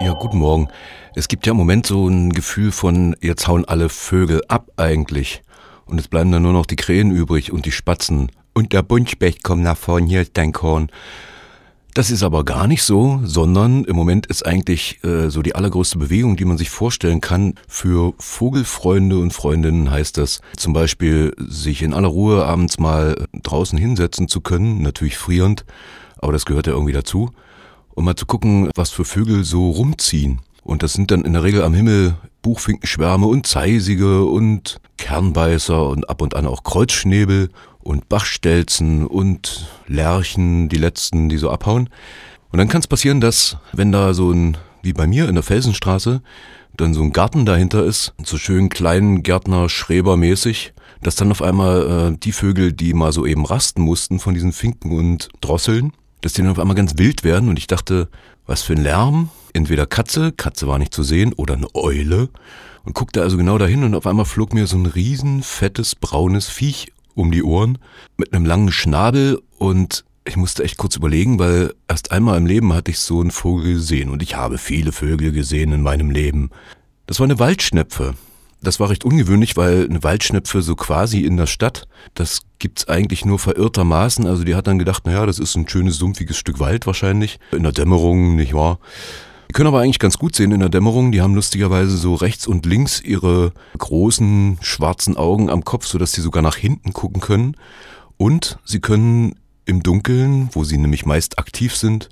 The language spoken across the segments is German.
Ja, guten Morgen. Es gibt ja im Moment so ein Gefühl von, jetzt hauen alle Vögel ab eigentlich. Und es bleiben dann nur noch die Krähen übrig und die Spatzen. Und der Buntspecht kommt nach vorn, hier ist dein Korn. Das ist aber gar nicht so, sondern im Moment ist eigentlich äh, so die allergrößte Bewegung, die man sich vorstellen kann. Für Vogelfreunde und Freundinnen heißt das zum Beispiel, sich in aller Ruhe abends mal draußen hinsetzen zu können, natürlich frierend, aber das gehört ja irgendwie dazu, um mal zu gucken, was für Vögel so rumziehen. Und das sind dann in der Regel am Himmel Buchfinkenschwärme und Zeisige und Kernbeißer und ab und an auch Kreuzschnäbel und Bachstelzen und Lerchen, die letzten, die so abhauen. Und dann kann es passieren, dass, wenn da so ein, wie bei mir in der Felsenstraße, dann so ein Garten dahinter ist, so schön kleinen Gärtner Schreber mäßig, dass dann auf einmal äh, die Vögel, die mal so eben rasten mussten von diesen Finken und Drosseln, dass die dann auf einmal ganz wild werden. Und ich dachte, was für ein Lärm, entweder Katze, Katze war nicht zu sehen, oder eine Eule. Und guckte also genau dahin und auf einmal flog mir so ein riesen fettes braunes Viech um die Ohren mit einem langen Schnabel. Und ich musste echt kurz überlegen, weil erst einmal im Leben hatte ich so einen Vogel gesehen. Und ich habe viele Vögel gesehen in meinem Leben. Das war eine Waldschnepfe. Das war recht ungewöhnlich, weil eine Waldschnepfe so quasi in der Stadt, das gibt's eigentlich nur verirrtermaßen. Also die hat dann gedacht, naja, das ist ein schönes, sumpfiges Stück Wald wahrscheinlich. In der Dämmerung, nicht wahr? Die können aber eigentlich ganz gut sehen in der Dämmerung. Die haben lustigerweise so rechts und links ihre großen schwarzen Augen am Kopf, sodass sie sogar nach hinten gucken können. Und sie können im Dunkeln, wo sie nämlich meist aktiv sind,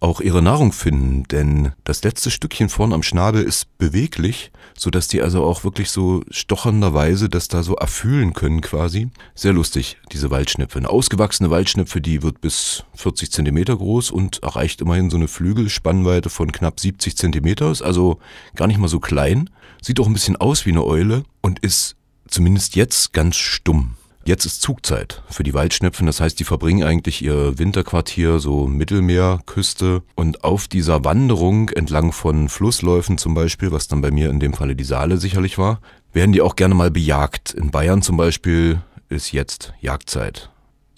auch ihre Nahrung finden, denn das letzte Stückchen vorn am Schnabel ist beweglich, so dass die also auch wirklich so stochernderweise das da so erfühlen können quasi. Sehr lustig, diese Waldschnepfe. Eine ausgewachsene Waldschnepfe, die wird bis 40 Zentimeter groß und erreicht immerhin so eine Flügelspannweite von knapp 70 Zentimeter, ist also gar nicht mal so klein, sieht auch ein bisschen aus wie eine Eule und ist zumindest jetzt ganz stumm. Jetzt ist Zugzeit für die Waldschnepfen, das heißt, die verbringen eigentlich ihr Winterquartier so Mittelmeerküste und auf dieser Wanderung entlang von Flussläufen zum Beispiel, was dann bei mir in dem Falle die Saale sicherlich war, werden die auch gerne mal bejagt. In Bayern zum Beispiel ist jetzt Jagdzeit.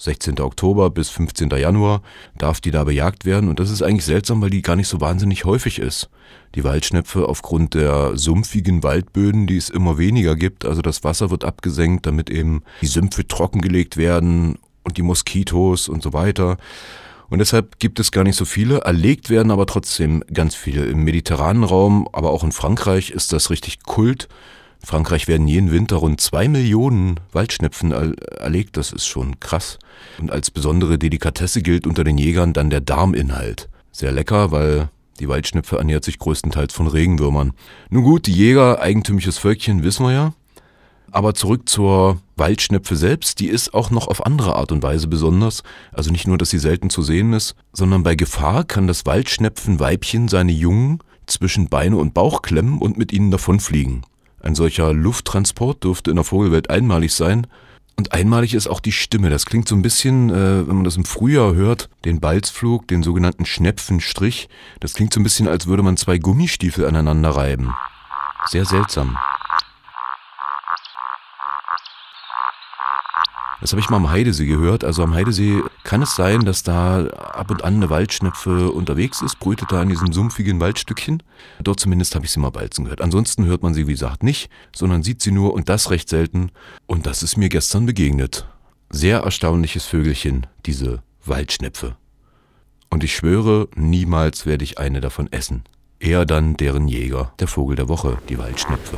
16. Oktober bis 15. Januar darf die da bejagt werden und das ist eigentlich seltsam, weil die gar nicht so wahnsinnig häufig ist. Die Waldschnepfe aufgrund der sumpfigen Waldböden, die es immer weniger gibt, also das Wasser wird abgesenkt, damit eben die Sümpfe trockengelegt werden und die Moskitos und so weiter. Und deshalb gibt es gar nicht so viele. Erlegt werden aber trotzdem ganz viele. Im mediterranen Raum, aber auch in Frankreich ist das richtig Kult. Frankreich werden jeden Winter rund zwei Millionen Waldschnepfen erlegt. Das ist schon krass. Und als besondere Delikatesse gilt unter den Jägern dann der Darminhalt. Sehr lecker, weil die Waldschnepfe ernährt sich größtenteils von Regenwürmern. Nun gut, die Jäger, eigentümliches Völkchen, wissen wir ja. Aber zurück zur Waldschnepfe selbst, die ist auch noch auf andere Art und Weise besonders. Also nicht nur, dass sie selten zu sehen ist, sondern bei Gefahr kann das Waldschnepfenweibchen seine Jungen zwischen Beine und Bauch klemmen und mit ihnen davonfliegen. Ein solcher Lufttransport dürfte in der Vogelwelt einmalig sein. Und einmalig ist auch die Stimme. Das klingt so ein bisschen, äh, wenn man das im Frühjahr hört, den Balzflug, den sogenannten Schnepfenstrich. Das klingt so ein bisschen, als würde man zwei Gummistiefel aneinander reiben. Sehr seltsam. Das habe ich mal am Heidesee gehört. Also am Heidesee kann es sein, dass da ab und an eine Waldschnepfe unterwegs ist, brütet da in diesem sumpfigen Waldstückchen. Dort zumindest habe ich sie mal balzen gehört. Ansonsten hört man sie, wie gesagt, nicht, sondern sieht sie nur und das recht selten. Und das ist mir gestern begegnet. Sehr erstaunliches Vögelchen, diese Waldschnepfe. Und ich schwöre, niemals werde ich eine davon essen. Eher dann deren Jäger, der Vogel der Woche, die Waldschnepfe.